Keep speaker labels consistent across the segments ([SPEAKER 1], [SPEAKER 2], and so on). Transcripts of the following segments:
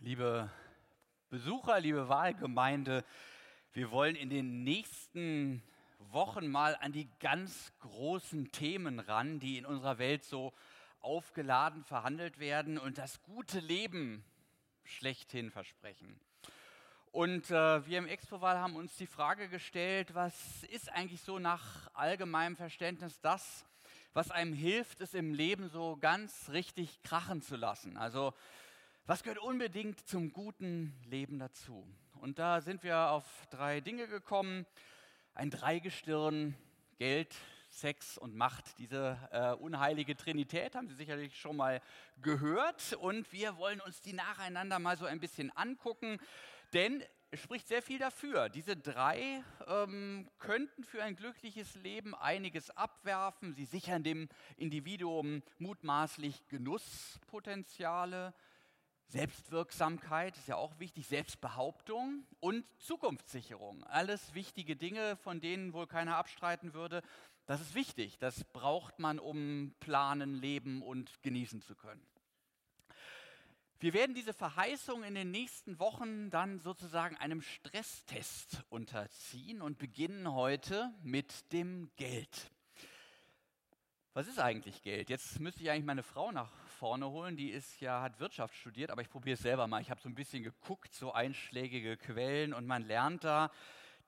[SPEAKER 1] liebe Besucher, liebe Wahlgemeinde, wir wollen in den nächsten Wochen mal an die ganz großen Themen ran, die in unserer Welt so aufgeladen verhandelt werden und das gute Leben schlechthin versprechen. Und äh, wir im Expo-Wahl haben uns die Frage gestellt, was ist eigentlich so nach allgemeinem Verständnis das, was einem hilft, es im Leben so ganz richtig krachen zu lassen? Also was gehört unbedingt zum guten Leben dazu? Und da sind wir auf drei Dinge gekommen. Ein Dreigestirn, Geld, Sex und Macht. Diese äh, unheilige Trinität haben Sie sicherlich schon mal gehört. Und wir wollen uns die nacheinander mal so ein bisschen angucken. Denn es spricht sehr viel dafür. Diese drei ähm, könnten für ein glückliches Leben einiges abwerfen. Sie sichern dem Individuum mutmaßlich Genusspotenziale, Selbstwirksamkeit ist ja auch wichtig, Selbstbehauptung und Zukunftssicherung. Alles wichtige Dinge, von denen wohl keiner abstreiten würde. Das ist wichtig, das braucht man, um planen, leben und genießen zu können. Wir werden diese Verheißung in den nächsten Wochen dann sozusagen einem Stresstest unterziehen und beginnen heute mit dem Geld. Was ist eigentlich Geld? Jetzt müsste ich eigentlich meine Frau nach vorne holen. Die ist ja, hat Wirtschaft studiert, aber ich probiere es selber mal. Ich habe so ein bisschen geguckt, so einschlägige Quellen und man lernt da,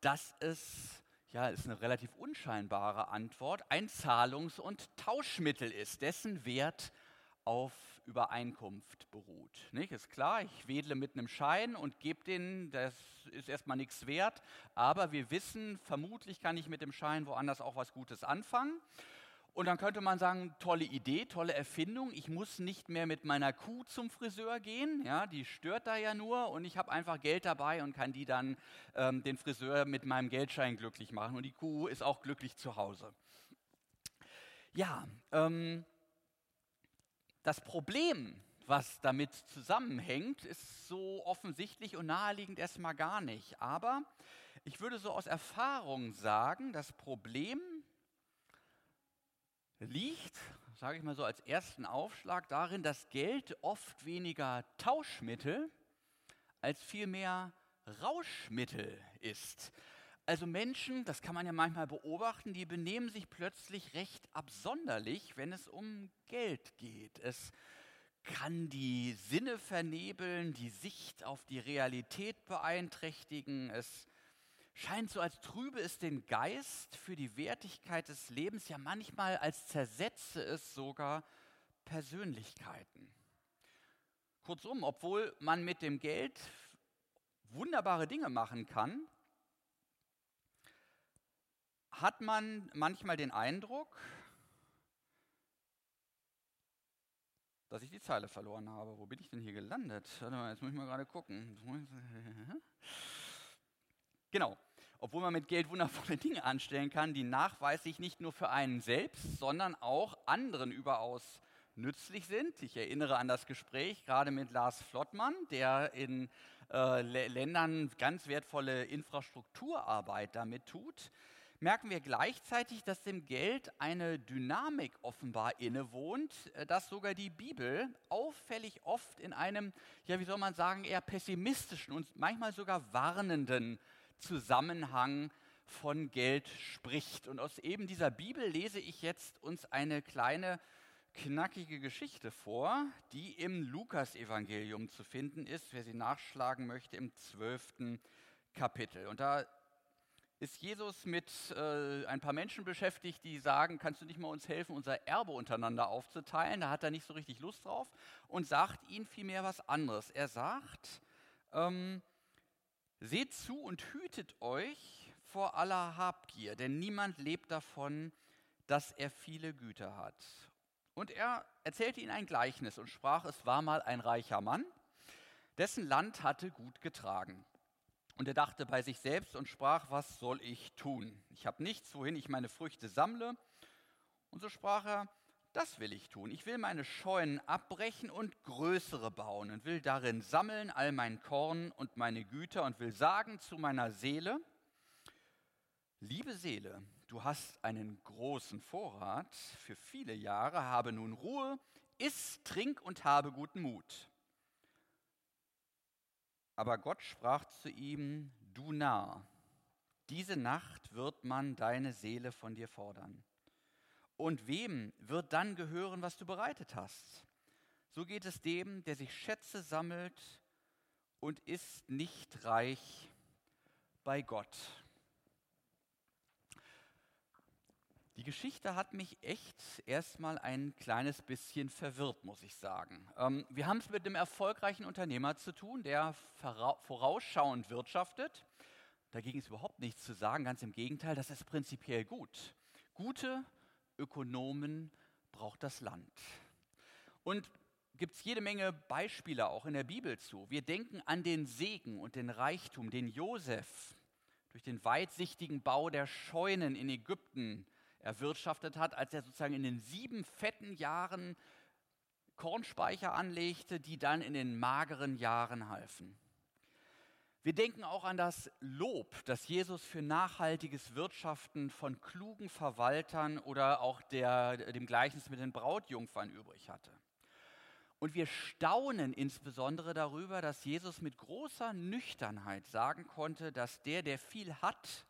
[SPEAKER 1] dass es, ja, ist eine relativ unscheinbare Antwort, ein Zahlungs- und Tauschmittel ist, dessen Wert auf Übereinkunft beruht. Nicht? Ist klar, ich wedle mit einem Schein und gebe den, das ist erstmal nichts wert, aber wir wissen, vermutlich kann ich mit dem Schein woanders auch was Gutes anfangen. Und dann könnte man sagen, tolle Idee, tolle Erfindung. Ich muss nicht mehr mit meiner Kuh zum Friseur gehen, ja, die stört da ja nur und ich habe einfach Geld dabei und kann die dann ähm, den Friseur mit meinem Geldschein glücklich machen und die Kuh ist auch glücklich zu Hause. Ja, ähm, das Problem, was damit zusammenhängt, ist so offensichtlich und naheliegend erstmal gar nicht. Aber ich würde so aus Erfahrung sagen, das Problem liegt, sage ich mal so als ersten Aufschlag, darin, dass Geld oft weniger Tauschmittel als vielmehr Rauschmittel ist. Also Menschen, das kann man ja manchmal beobachten, die benehmen sich plötzlich recht absonderlich, wenn es um Geld geht. Es kann die Sinne vernebeln, die Sicht auf die Realität beeinträchtigen, es scheint so, als trübe es den Geist für die Wertigkeit des Lebens, ja manchmal als zersetze es sogar Persönlichkeiten. Kurzum, obwohl man mit dem Geld wunderbare Dinge machen kann, hat man manchmal den Eindruck, dass ich die Zeile verloren habe. Wo bin ich denn hier gelandet? Jetzt muss ich mal gerade gucken. Genau. Obwohl man mit Geld wundervolle Dinge anstellen kann, die nachweislich nicht nur für einen selbst, sondern auch anderen überaus nützlich sind. Ich erinnere an das Gespräch gerade mit Lars Flottmann, der in äh, Ländern ganz wertvolle Infrastrukturarbeit damit tut. Merken wir gleichzeitig, dass dem Geld eine Dynamik offenbar innewohnt, äh, dass sogar die Bibel auffällig oft in einem, ja, wie soll man sagen, eher pessimistischen und manchmal sogar warnenden Zusammenhang von Geld spricht. Und aus eben dieser Bibel lese ich jetzt uns eine kleine knackige Geschichte vor, die im Lukasevangelium zu finden ist, wer sie nachschlagen möchte, im zwölften Kapitel. Und da ist Jesus mit äh, ein paar Menschen beschäftigt, die sagen, kannst du nicht mal uns helfen, unser Erbe untereinander aufzuteilen? Da hat er nicht so richtig Lust drauf und sagt ihnen vielmehr was anderes. Er sagt, ähm, Seht zu und hütet euch vor aller Habgier, denn niemand lebt davon, dass er viele Güter hat. Und er erzählte ihnen ein Gleichnis und sprach, es war mal ein reicher Mann, dessen Land hatte gut getragen. Und er dachte bei sich selbst und sprach, was soll ich tun? Ich habe nichts, wohin ich meine Früchte sammle. Und so sprach er, das will ich tun. Ich will meine Scheunen abbrechen und größere bauen und will darin sammeln all mein Korn und meine Güter und will sagen zu meiner Seele, liebe Seele, du hast einen großen Vorrat für viele Jahre, habe nun Ruhe, iss, trink und habe guten Mut. Aber Gott sprach zu ihm, du Narr, diese Nacht wird man deine Seele von dir fordern. Und wem wird dann gehören, was du bereitet hast? So geht es dem, der sich Schätze sammelt und ist nicht reich bei Gott. Die Geschichte hat mich echt erstmal ein kleines bisschen verwirrt, muss ich sagen. Ähm, wir haben es mit einem erfolgreichen Unternehmer zu tun, der vorausschauend wirtschaftet. Dagegen ist überhaupt nichts zu sagen, ganz im Gegenteil, das ist prinzipiell gut. Gute Ökonomen braucht das Land. Und gibt es jede Menge Beispiele auch in der Bibel zu. Wir denken an den Segen und den Reichtum, den Josef durch den weitsichtigen Bau der Scheunen in Ägypten erwirtschaftet hat, als er sozusagen in den sieben fetten Jahren Kornspeicher anlegte, die dann in den mageren Jahren halfen. Wir denken auch an das Lob, das Jesus für nachhaltiges Wirtschaften von klugen Verwaltern oder auch der, dem Gleichnis mit den Brautjungfern übrig hatte. Und wir staunen insbesondere darüber, dass Jesus mit großer Nüchternheit sagen konnte, dass der, der viel hat,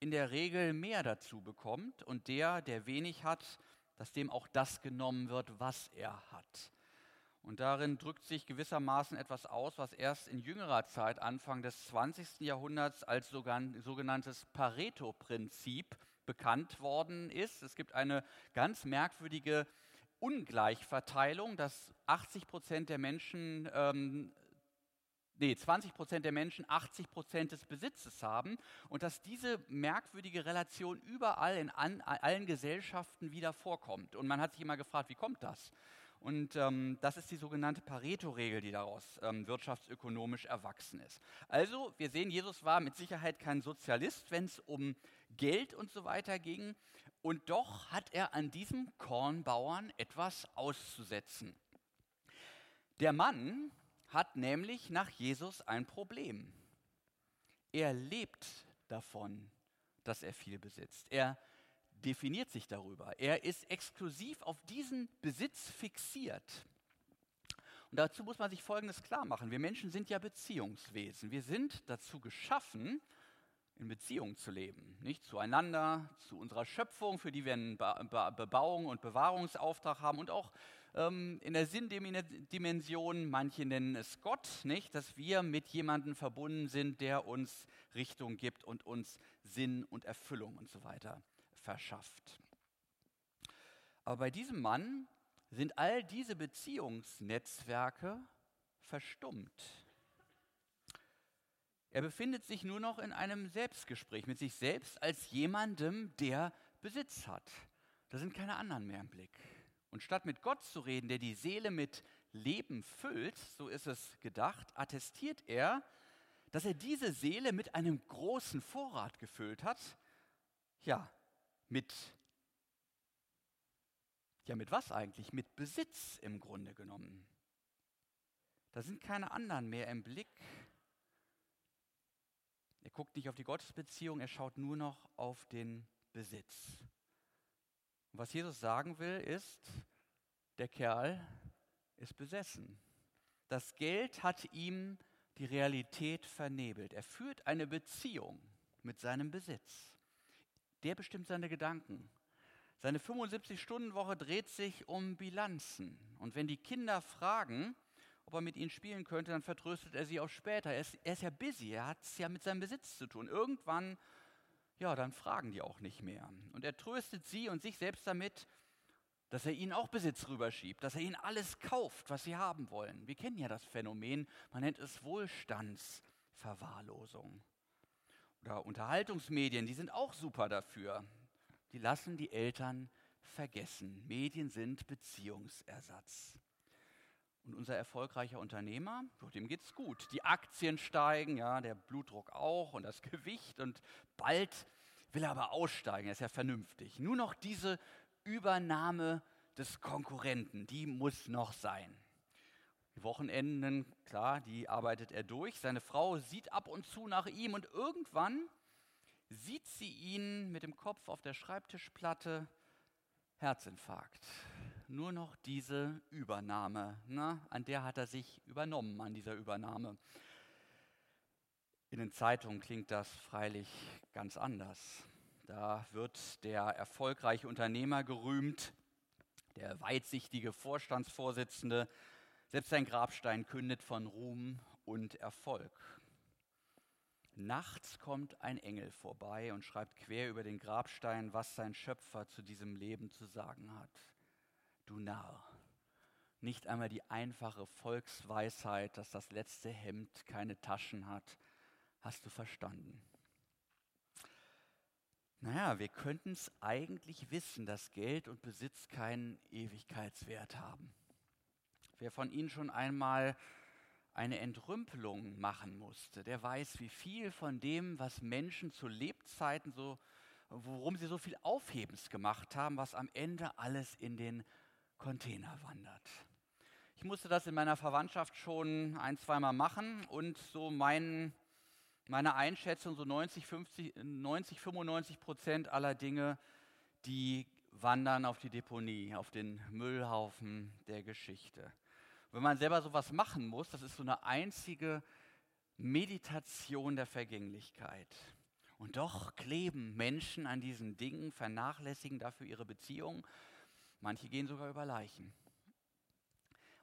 [SPEAKER 1] in der Regel mehr dazu bekommt und der, der wenig hat, dass dem auch das genommen wird, was er hat. Und darin drückt sich gewissermaßen etwas aus, was erst in jüngerer Zeit, Anfang des 20. Jahrhunderts, als sogenanntes Pareto-Prinzip bekannt worden ist. Es gibt eine ganz merkwürdige Ungleichverteilung, dass 80 Prozent der Menschen ähm, nee, 20 Prozent der Menschen 80 Prozent des Besitzes haben und dass diese merkwürdige Relation überall in an, allen Gesellschaften wieder vorkommt. Und man hat sich immer gefragt, wie kommt das? Und ähm, das ist die sogenannte Pareto-Regel, die daraus ähm, wirtschaftsökonomisch erwachsen ist. Also, wir sehen, Jesus war mit Sicherheit kein Sozialist, wenn es um Geld und so weiter ging. Und doch hat er an diesem Kornbauern etwas auszusetzen. Der Mann hat nämlich nach Jesus ein Problem. Er lebt davon, dass er viel besitzt. Er definiert sich darüber. Er ist exklusiv auf diesen Besitz fixiert. Und dazu muss man sich Folgendes klar machen. Wir Menschen sind ja Beziehungswesen. Wir sind dazu geschaffen, in Beziehung zu leben. Nicht zueinander, zu unserer Schöpfung, für die wir einen Bebauung und Bewahrungsauftrag haben und auch ähm, in der Sinndimension, manche nennen es Gott, nicht, dass wir mit jemandem verbunden sind, der uns Richtung gibt und uns Sinn und Erfüllung und so weiter verschafft. Aber bei diesem Mann sind all diese Beziehungsnetzwerke verstummt. Er befindet sich nur noch in einem Selbstgespräch mit sich selbst als jemandem, der Besitz hat. Da sind keine anderen mehr im Blick. Und statt mit Gott zu reden, der die Seele mit Leben füllt, so ist es gedacht, attestiert er, dass er diese Seele mit einem großen Vorrat gefüllt hat. Ja, mit ja, mit was eigentlich? Mit Besitz im Grunde genommen. Da sind keine anderen mehr im Blick. Er guckt nicht auf die Gottesbeziehung, er schaut nur noch auf den Besitz. Und was Jesus sagen will, ist, der Kerl ist besessen. Das Geld hat ihm die Realität vernebelt. Er führt eine Beziehung mit seinem Besitz. Der bestimmt seine Gedanken. Seine 75-Stunden-Woche dreht sich um Bilanzen. Und wenn die Kinder fragen, ob er mit ihnen spielen könnte, dann vertröstet er sie auch später. Er ist, er ist ja busy, er hat es ja mit seinem Besitz zu tun. Irgendwann ja, dann fragen die auch nicht mehr. Und er tröstet sie und sich selbst damit, dass er ihnen auch Besitz rüberschiebt, dass er ihnen alles kauft, was sie haben wollen. Wir kennen ja das Phänomen, man nennt es Wohlstandsverwahrlosung. Oder Unterhaltungsmedien, die sind auch super dafür. Die lassen die Eltern vergessen. Medien sind Beziehungsersatz. Und unser erfolgreicher Unternehmer, dem geht es gut. Die Aktien steigen, ja, der Blutdruck auch und das Gewicht. Und bald will er aber aussteigen, er ist ja vernünftig. Nur noch diese Übernahme des Konkurrenten, die muss noch sein. Die Wochenenden, klar, die arbeitet er durch. Seine Frau sieht ab und zu nach ihm und irgendwann sieht sie ihn mit dem Kopf auf der Schreibtischplatte, Herzinfarkt nur noch diese Übernahme. Na, an der hat er sich übernommen, an dieser Übernahme. In den Zeitungen klingt das freilich ganz anders. Da wird der erfolgreiche Unternehmer gerühmt, der weitsichtige Vorstandsvorsitzende, selbst sein Grabstein kündet von Ruhm und Erfolg. Nachts kommt ein Engel vorbei und schreibt quer über den Grabstein, was sein Schöpfer zu diesem Leben zu sagen hat. Du Narr, nicht einmal die einfache Volksweisheit, dass das letzte Hemd keine Taschen hat, hast du verstanden. Naja, wir könnten es eigentlich wissen, dass Geld und Besitz keinen Ewigkeitswert haben. Wer von Ihnen schon einmal eine Entrümpelung machen musste, der weiß, wie viel von dem, was Menschen zu Lebzeiten so, worum sie so viel Aufhebens gemacht haben, was am Ende alles in den Container wandert. Ich musste das in meiner Verwandtschaft schon ein, zweimal machen und so meinen meine Einschätzung, so 90, 50, 90, 95 Prozent aller Dinge, die wandern auf die Deponie, auf den Müllhaufen der Geschichte. Wenn man selber sowas machen muss, das ist so eine einzige Meditation der Vergänglichkeit. Und doch kleben Menschen an diesen Dingen, vernachlässigen dafür ihre Beziehungen. Manche gehen sogar über Leichen.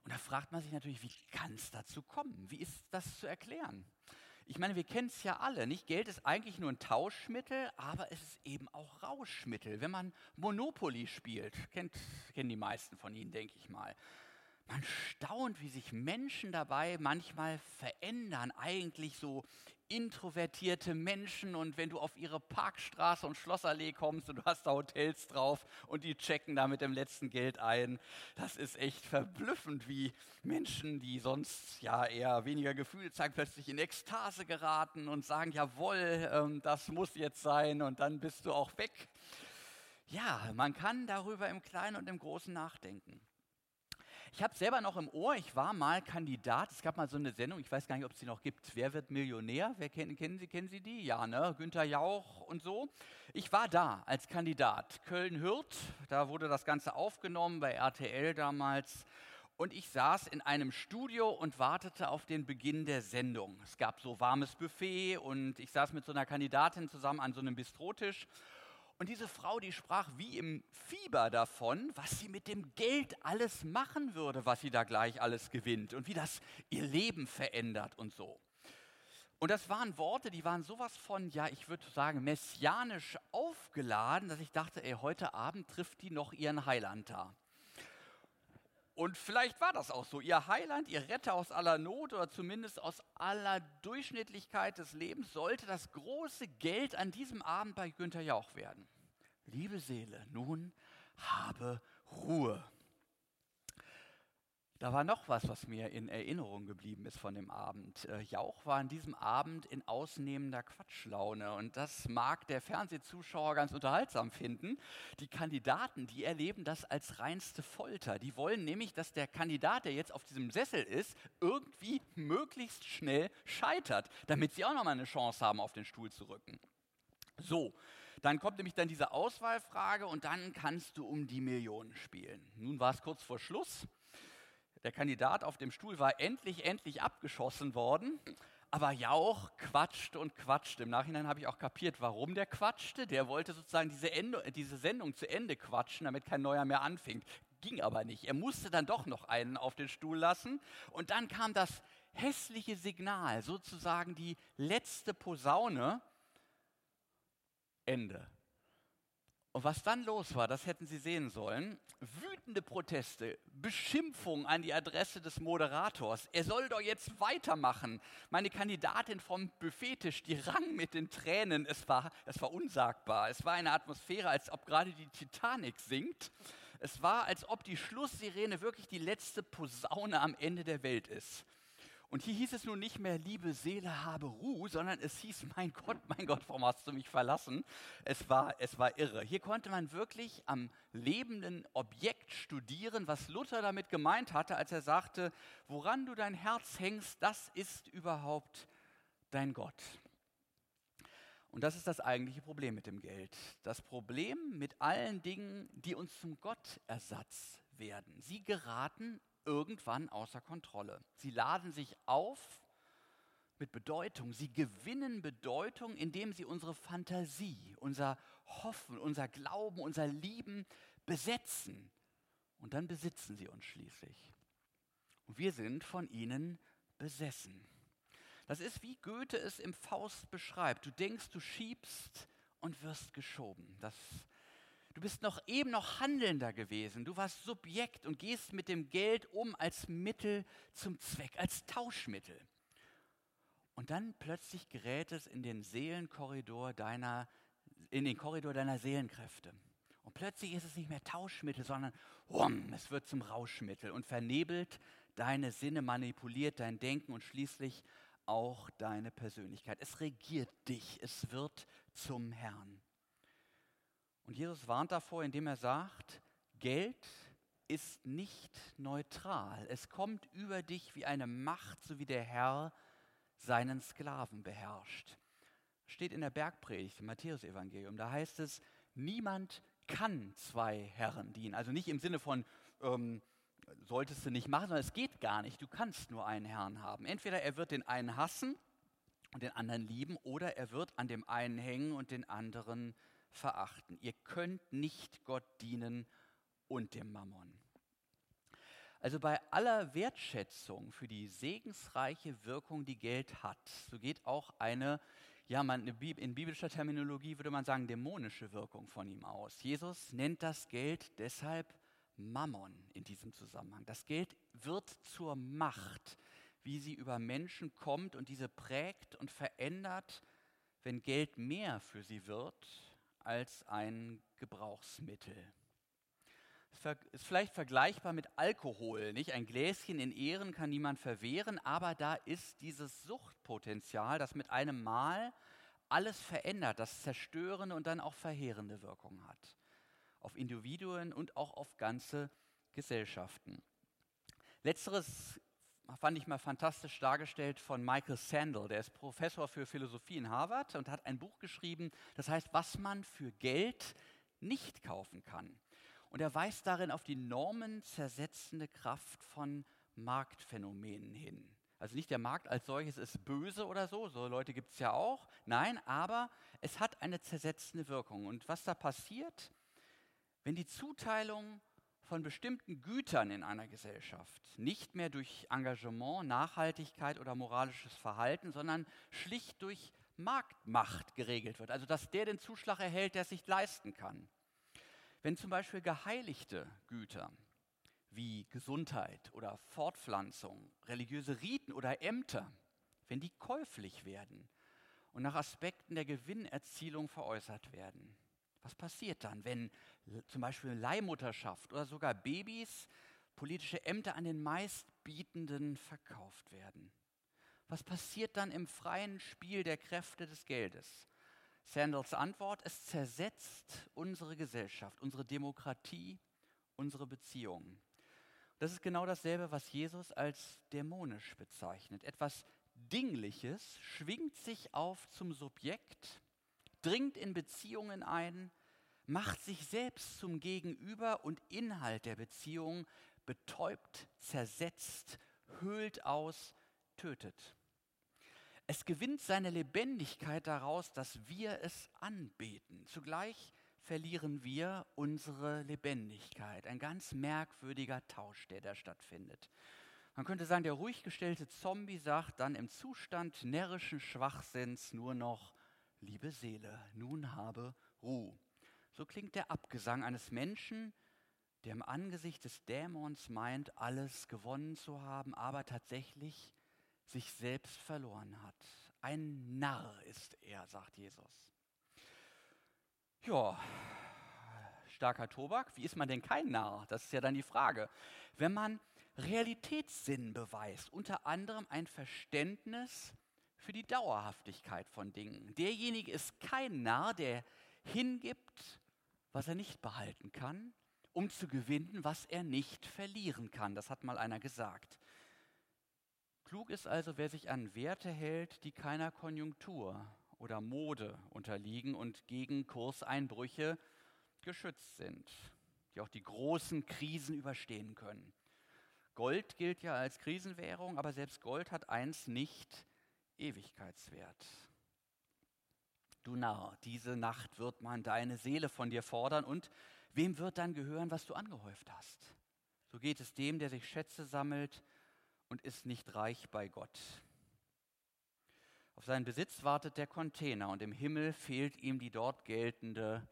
[SPEAKER 1] Und da fragt man sich natürlich, wie kann es dazu kommen? Wie ist das zu erklären? Ich meine, wir kennen es ja alle, nicht? Geld ist eigentlich nur ein Tauschmittel, aber es ist eben auch Rauschmittel. Wenn man Monopoly spielt, kennt, kennen die meisten von Ihnen, denke ich mal. Man staunt, wie sich Menschen dabei manchmal verändern, eigentlich so introvertierte Menschen und wenn du auf ihre Parkstraße und Schlossallee kommst und du hast da Hotels drauf und die checken da mit dem letzten Geld ein, das ist echt verblüffend, wie Menschen, die sonst ja eher weniger Gefühle zeigen, plötzlich in Ekstase geraten und sagen, jawohl, ähm, das muss jetzt sein und dann bist du auch weg. Ja, man kann darüber im Kleinen und im Großen nachdenken. Ich habe selber noch im Ohr, ich war mal Kandidat. Es gab mal so eine Sendung, ich weiß gar nicht, ob es sie noch gibt. Wer wird Millionär? Wer kennen, kennen Sie, kennen Sie die? Ja, ne? Günther Jauch und so. Ich war da als Kandidat. Köln-Hürth, da wurde das Ganze aufgenommen bei RTL damals. Und ich saß in einem Studio und wartete auf den Beginn der Sendung. Es gab so warmes Buffet und ich saß mit so einer Kandidatin zusammen an so einem Bistrotisch. Und diese Frau, die sprach wie im Fieber davon, was sie mit dem Geld alles machen würde, was sie da gleich alles gewinnt und wie das ihr Leben verändert und so. Und das waren Worte, die waren sowas von, ja, ich würde sagen, messianisch aufgeladen, dass ich dachte, ey, heute Abend trifft die noch ihren Heiland da. Und vielleicht war das auch so. Ihr Heiland, ihr Retter aus aller Not oder zumindest aus aller Durchschnittlichkeit des Lebens sollte das große Geld an diesem Abend bei Günther Jauch werden. Liebe Seele, nun habe Ruhe. Da war noch was, was mir in Erinnerung geblieben ist von dem Abend. Äh, Jauch war an diesem Abend in ausnehmender Quatschlaune und das mag der Fernsehzuschauer ganz unterhaltsam finden. Die Kandidaten, die erleben das als reinste Folter. Die wollen nämlich, dass der Kandidat, der jetzt auf diesem Sessel ist, irgendwie möglichst schnell scheitert, damit sie auch noch mal eine Chance haben, auf den Stuhl zu rücken. So, dann kommt nämlich dann diese Auswahlfrage und dann kannst du um die Millionen spielen. Nun war es kurz vor Schluss der Kandidat auf dem Stuhl war endlich, endlich abgeschossen worden. Aber Jauch quatscht und quatscht. Im Nachhinein habe ich auch kapiert, warum der quatschte. Der wollte sozusagen diese, Ende, diese Sendung zu Ende quatschen, damit kein neuer mehr anfängt. Ging aber nicht. Er musste dann doch noch einen auf den Stuhl lassen. Und dann kam das hässliche Signal, sozusagen die letzte Posaune. Ende. Und was dann los war, das hätten Sie sehen sollen. Wütende Proteste, Beschimpfungen an die Adresse des Moderators. Er soll doch jetzt weitermachen. Meine Kandidatin vom Buffettisch, die rang mit den Tränen. Es war, es war unsagbar. Es war eine Atmosphäre, als ob gerade die Titanic sinkt. Es war, als ob die Schlusssirene wirklich die letzte Posaune am Ende der Welt ist. Und hier hieß es nun nicht mehr, liebe Seele, habe Ruhe, sondern es hieß, mein Gott, mein Gott, warum hast du mich verlassen? Es war, es war irre. Hier konnte man wirklich am lebenden Objekt studieren, was Luther damit gemeint hatte, als er sagte, woran du dein Herz hängst, das ist überhaupt dein Gott. Und das ist das eigentliche Problem mit dem Geld. Das Problem mit allen Dingen, die uns zum Gottersatz werden. Sie geraten irgendwann außer Kontrolle. Sie laden sich auf mit Bedeutung. Sie gewinnen Bedeutung, indem sie unsere Fantasie, unser Hoffen, unser Glauben, unser Lieben besetzen. Und dann besitzen sie uns schließlich. Und wir sind von ihnen besessen. Das ist wie Goethe es im Faust beschreibt. Du denkst, du schiebst und wirst geschoben. Das, du bist noch eben noch Handelnder gewesen. Du warst Subjekt und gehst mit dem Geld um als Mittel zum Zweck, als Tauschmittel. Und dann plötzlich gerät es in den Seelenkorridor deiner, in den Korridor deiner Seelenkräfte. Und plötzlich ist es nicht mehr Tauschmittel, sondern wum, es wird zum Rauschmittel und vernebelt deine Sinne, manipuliert dein Denken und schließlich auch deine Persönlichkeit. Es regiert dich, es wird zum Herrn. Und Jesus warnt davor, indem er sagt, Geld ist nicht neutral. Es kommt über dich wie eine Macht, so wie der Herr seinen Sklaven beherrscht. Steht in der Bergpredigt im Matthäusevangelium. Da heißt es, niemand kann zwei Herren dienen. Also nicht im Sinne von, ähm, solltest du nicht machen, sondern es geht gar nicht. Du kannst nur einen Herrn haben. Entweder er wird den einen hassen und den anderen lieben oder er wird an dem einen hängen und den anderen verachten. Ihr könnt nicht Gott dienen und dem Mammon. Also bei aller Wertschätzung für die segensreiche Wirkung, die Geld hat, so geht auch eine, ja, man, in biblischer Terminologie würde man sagen, dämonische Wirkung von ihm aus. Jesus nennt das Geld deshalb Mammon in diesem Zusammenhang. Das Geld wird zur Macht, wie sie über Menschen kommt und diese prägt und verändert, wenn Geld mehr für sie wird als ein Gebrauchsmittel. Ist vielleicht vergleichbar mit Alkohol. Nicht? Ein Gläschen in Ehren kann niemand verwehren, aber da ist dieses Suchtpotenzial, das mit einem Mal alles verändert, das zerstörende und dann auch verheerende Wirkung hat. Auf Individuen und auch auf ganze Gesellschaften. Letzteres fand ich mal fantastisch dargestellt von Michael Sandel. Der ist Professor für Philosophie in Harvard und hat ein Buch geschrieben, das heißt, was man für Geld nicht kaufen kann. Und er weist darin auf die normenzersetzende Kraft von Marktphänomenen hin. Also nicht der Markt als solches ist böse oder so, so Leute gibt es ja auch. Nein, aber es hat eine zersetzende Wirkung. Und was da passiert, wenn die Zuteilung von bestimmten Gütern in einer Gesellschaft nicht mehr durch Engagement, Nachhaltigkeit oder moralisches Verhalten, sondern schlicht durch Marktmacht geregelt wird. Also dass der den Zuschlag erhält, der es sich leisten kann. Wenn zum Beispiel geheiligte Güter wie Gesundheit oder Fortpflanzung, religiöse Riten oder Ämter, wenn die käuflich werden und nach Aspekten der Gewinnerzielung veräußert werden. Was passiert dann, wenn zum Beispiel Leihmutterschaft oder sogar Babys politische Ämter an den meistbietenden verkauft werden? Was passiert dann im freien Spiel der Kräfte des Geldes? Sandals Antwort, es zersetzt unsere Gesellschaft, unsere Demokratie, unsere Beziehungen. Das ist genau dasselbe, was Jesus als dämonisch bezeichnet. Etwas Dingliches schwingt sich auf zum Subjekt, dringt in Beziehungen ein, macht sich selbst zum Gegenüber und Inhalt der Beziehung, betäubt, zersetzt, höhlt aus, tötet. Es gewinnt seine Lebendigkeit daraus, dass wir es anbeten. Zugleich verlieren wir unsere Lebendigkeit. Ein ganz merkwürdiger Tausch, der da stattfindet. Man könnte sagen, der ruhig gestellte Zombie sagt dann im Zustand närrischen Schwachsinns nur noch, liebe Seele, nun habe Ruhe. So klingt der Abgesang eines Menschen, der im Angesicht des Dämons meint, alles gewonnen zu haben, aber tatsächlich sich selbst verloren hat. Ein Narr ist er, sagt Jesus. Ja, starker Tobak. Wie ist man denn kein Narr? Das ist ja dann die Frage. Wenn man Realitätssinn beweist, unter anderem ein Verständnis für die Dauerhaftigkeit von Dingen. Derjenige ist kein Narr, der hingibt, was er nicht behalten kann, um zu gewinnen, was er nicht verlieren kann. Das hat mal einer gesagt. Klug ist also, wer sich an Werte hält, die keiner Konjunktur oder Mode unterliegen und gegen Kurseinbrüche geschützt sind, die auch die großen Krisen überstehen können. Gold gilt ja als Krisenwährung, aber selbst Gold hat eins nicht, Ewigkeitswert. Du Narr, diese Nacht wird man deine Seele von dir fordern und wem wird dann gehören, was du angehäuft hast? So geht es dem, der sich Schätze sammelt und ist nicht reich bei Gott. Auf seinen Besitz wartet der Container und im Himmel fehlt ihm die dort geltende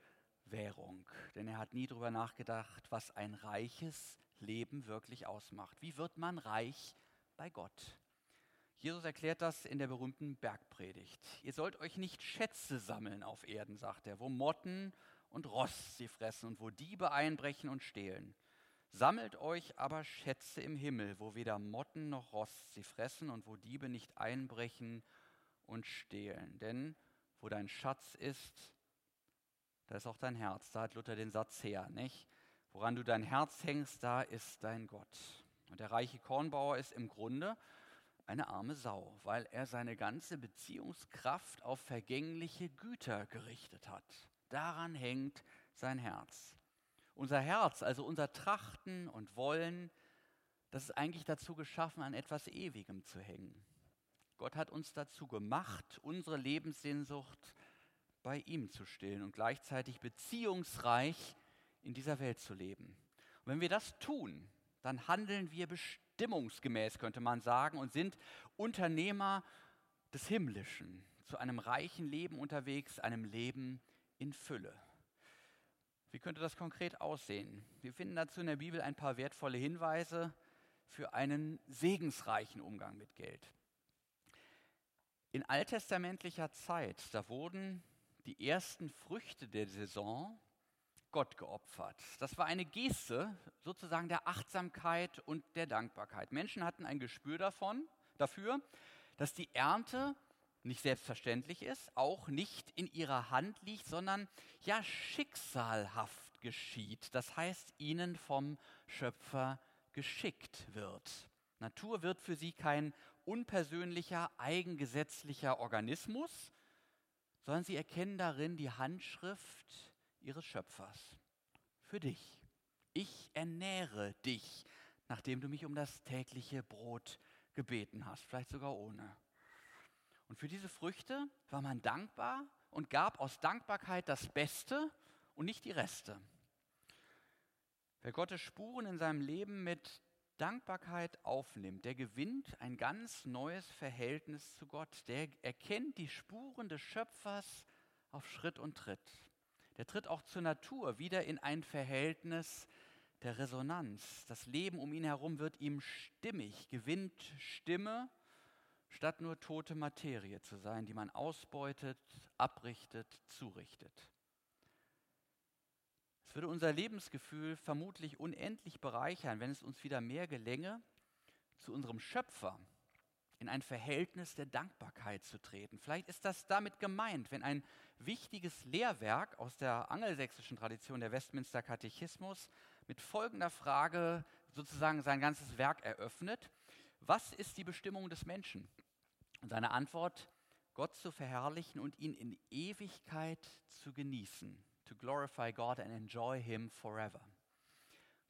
[SPEAKER 1] Währung. Denn er hat nie darüber nachgedacht, was ein reiches Leben wirklich ausmacht. Wie wird man reich bei Gott? Jesus erklärt das in der berühmten Bergpredigt. Ihr sollt euch nicht Schätze sammeln auf Erden, sagt er, wo Motten und Rost sie fressen und wo Diebe einbrechen und stehlen. Sammelt euch aber Schätze im Himmel, wo weder Motten noch Rost sie fressen und wo Diebe nicht einbrechen und stehlen. Denn wo dein Schatz ist, da ist auch dein Herz. Da hat Luther den Satz her, nicht? Woran du dein Herz hängst, da ist dein Gott. Und der reiche Kornbauer ist im Grunde eine arme Sau, weil er seine ganze Beziehungskraft auf vergängliche Güter gerichtet hat. Daran hängt sein Herz. Unser Herz, also unser Trachten und Wollen, das ist eigentlich dazu geschaffen, an etwas Ewigem zu hängen. Gott hat uns dazu gemacht, unsere Lebenssehnsucht bei ihm zu stillen und gleichzeitig beziehungsreich in dieser Welt zu leben. Und wenn wir das tun, dann handeln wir bestimmungsgemäß, könnte man sagen, und sind Unternehmer des Himmlischen, zu einem reichen Leben unterwegs, einem Leben in Fülle. Wie könnte das konkret aussehen? Wir finden dazu in der Bibel ein paar wertvolle Hinweise für einen segensreichen Umgang mit Geld. In alttestamentlicher Zeit, da wurden die ersten Früchte der Saison Gott geopfert. Das war eine Geste sozusagen der Achtsamkeit und der Dankbarkeit. Menschen hatten ein Gespür davon, dafür, dass die Ernte nicht selbstverständlich ist, auch nicht in ihrer Hand liegt, sondern ja schicksalhaft geschieht. Das heißt, ihnen vom Schöpfer geschickt wird. Natur wird für sie kein unpersönlicher, eigengesetzlicher Organismus, sondern sie erkennen darin die Handschrift ihres Schöpfers. Für dich. Ich ernähre dich, nachdem du mich um das tägliche Brot gebeten hast, vielleicht sogar ohne. Und für diese Früchte war man dankbar und gab aus Dankbarkeit das Beste und nicht die Reste. Wer Gottes Spuren in seinem Leben mit Dankbarkeit aufnimmt, der gewinnt ein ganz neues Verhältnis zu Gott. Der erkennt die Spuren des Schöpfers auf Schritt und Tritt. Der tritt auch zur Natur wieder in ein Verhältnis der Resonanz. Das Leben um ihn herum wird ihm stimmig, gewinnt Stimme, statt nur tote Materie zu sein, die man ausbeutet, abrichtet, zurichtet. Es würde unser Lebensgefühl vermutlich unendlich bereichern, wenn es uns wieder mehr gelänge, zu unserem Schöpfer in ein Verhältnis der Dankbarkeit zu treten. Vielleicht ist das damit gemeint, wenn ein wichtiges Lehrwerk aus der angelsächsischen Tradition der Westminster Katechismus mit folgender Frage sozusagen sein ganzes Werk eröffnet. Was ist die Bestimmung des Menschen? Und seine Antwort, Gott zu verherrlichen und ihn in Ewigkeit zu genießen to glorify God and enjoy Him forever.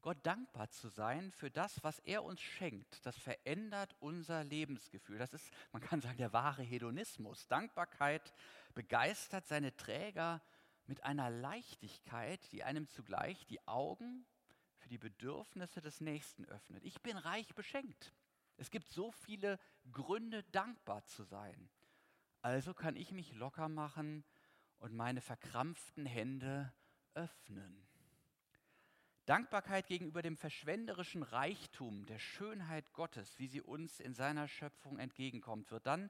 [SPEAKER 1] Gott dankbar zu sein für das, was er uns schenkt, das verändert unser Lebensgefühl. Das ist, man kann sagen, der wahre Hedonismus. Dankbarkeit begeistert seine Träger mit einer Leichtigkeit, die einem zugleich die Augen für die Bedürfnisse des Nächsten öffnet. Ich bin reich beschenkt. Es gibt so viele Gründe, dankbar zu sein. Also kann ich mich locker machen und meine verkrampften Hände öffnen. Dankbarkeit gegenüber dem verschwenderischen Reichtum der Schönheit Gottes, wie sie uns in seiner Schöpfung entgegenkommt, wird dann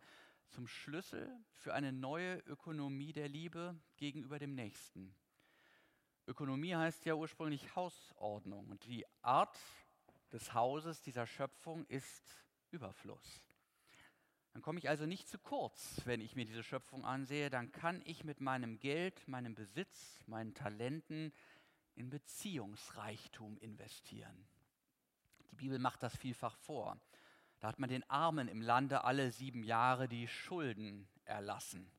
[SPEAKER 1] zum Schlüssel für eine neue Ökonomie der Liebe gegenüber dem Nächsten. Ökonomie heißt ja ursprünglich Hausordnung und die Art des Hauses dieser Schöpfung ist Überfluss. Dann komme ich also nicht zu kurz, wenn ich mir diese Schöpfung ansehe. Dann kann ich mit meinem Geld, meinem Besitz, meinen Talenten in Beziehungsreichtum investieren. Die Bibel macht das vielfach vor. Da hat man den Armen im Lande alle sieben Jahre die Schulden erlassen.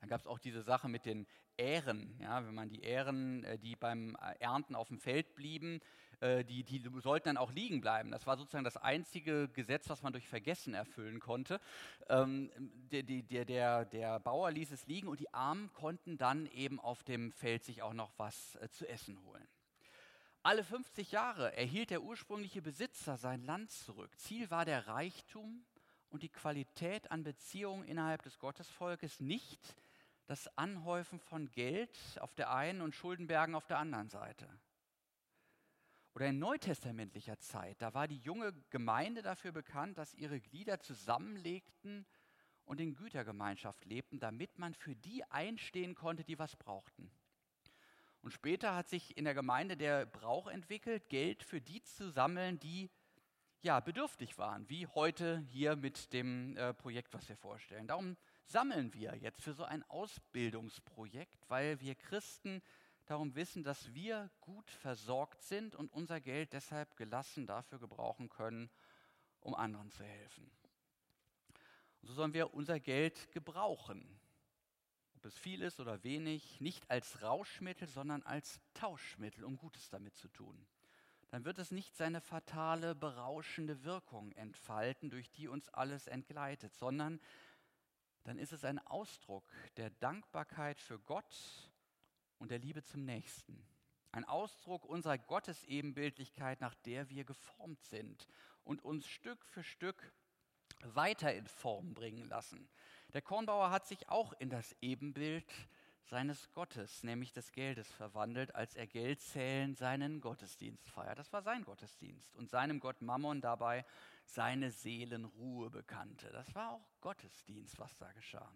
[SPEAKER 1] Dann gab es auch diese Sache mit den Ähren. Ja, wenn man die Ähren, äh, die beim äh, Ernten auf dem Feld blieben, äh, die, die sollten dann auch liegen bleiben. Das war sozusagen das einzige Gesetz, was man durch Vergessen erfüllen konnte. Ähm, der, der, der, der Bauer ließ es liegen und die Armen konnten dann eben auf dem Feld sich auch noch was zu essen holen. Alle 50 Jahre erhielt der ursprüngliche Besitzer sein Land zurück. Ziel war der Reichtum und die Qualität an Beziehungen innerhalb des Gottesvolkes, nicht das Anhäufen von Geld auf der einen und Schuldenbergen auf der anderen Seite. Oder in neutestamentlicher Zeit, da war die junge Gemeinde dafür bekannt, dass ihre Glieder zusammenlegten und in Gütergemeinschaft lebten, damit man für die einstehen konnte, die was brauchten. Und später hat sich in der Gemeinde der Brauch entwickelt, Geld für die zu sammeln, die ja, bedürftig waren, wie heute hier mit dem äh, Projekt, was wir vorstellen. Darum sammeln wir jetzt für so ein Ausbildungsprojekt, weil wir Christen darum wissen, dass wir gut versorgt sind und unser Geld deshalb gelassen dafür gebrauchen können, um anderen zu helfen. Und so sollen wir unser Geld gebrauchen, ob es viel ist oder wenig, nicht als Rauschmittel, sondern als Tauschmittel, um Gutes damit zu tun dann wird es nicht seine fatale, berauschende Wirkung entfalten, durch die uns alles entgleitet, sondern dann ist es ein Ausdruck der Dankbarkeit für Gott und der Liebe zum Nächsten. Ein Ausdruck unserer Gottesebenbildlichkeit, nach der wir geformt sind und uns Stück für Stück weiter in Form bringen lassen. Der Kornbauer hat sich auch in das Ebenbild seines Gottes, nämlich des Geldes, verwandelt, als er Geldzählen seinen Gottesdienst feiert. Das war sein Gottesdienst und seinem Gott Mammon dabei seine Seelenruhe bekannte. Das war auch Gottesdienst, was da geschah.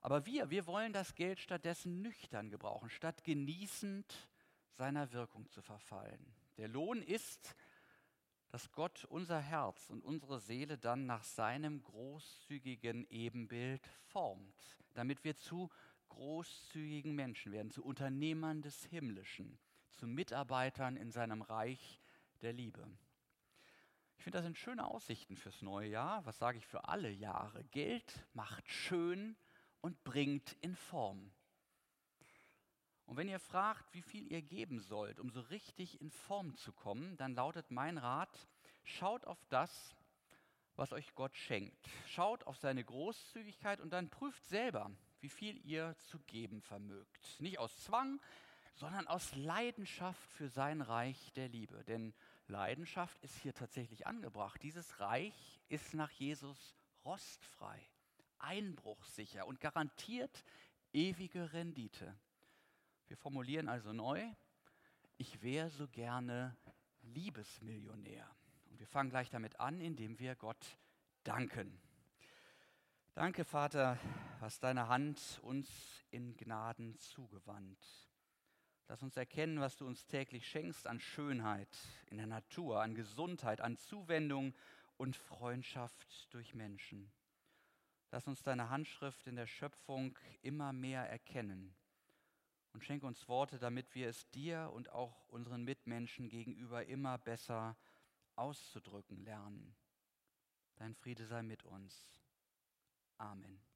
[SPEAKER 1] Aber wir, wir wollen das Geld stattdessen nüchtern gebrauchen, statt genießend seiner Wirkung zu verfallen. Der Lohn ist, dass Gott unser Herz und unsere Seele dann nach seinem großzügigen Ebenbild formt, damit wir zu großzügigen Menschen werden, zu Unternehmern des Himmlischen, zu Mitarbeitern in seinem Reich der Liebe. Ich finde, das sind schöne Aussichten fürs neue Jahr. Was sage ich für alle Jahre? Geld macht schön und bringt in Form. Und wenn ihr fragt, wie viel ihr geben sollt, um so richtig in Form zu kommen, dann lautet mein Rat, schaut auf das, was euch Gott schenkt. Schaut auf seine Großzügigkeit und dann prüft selber, wie viel ihr zu geben vermögt. Nicht aus Zwang, sondern aus Leidenschaft für sein Reich der Liebe. Denn Leidenschaft ist hier tatsächlich angebracht. Dieses Reich ist nach Jesus rostfrei, einbruchsicher und garantiert ewige Rendite. Wir formulieren also neu, ich wäre so gerne Liebesmillionär. Und wir fangen gleich damit an, indem wir Gott danken. Danke, Vater, hast deine Hand uns in Gnaden zugewandt. Lass uns erkennen, was du uns täglich schenkst an Schönheit in der Natur, an Gesundheit, an Zuwendung und Freundschaft durch Menschen. Lass uns deine Handschrift in der Schöpfung immer mehr erkennen und schenke uns Worte, damit wir es dir und auch unseren Mitmenschen gegenüber immer besser auszudrücken lernen. Dein Friede sei mit uns. Amen.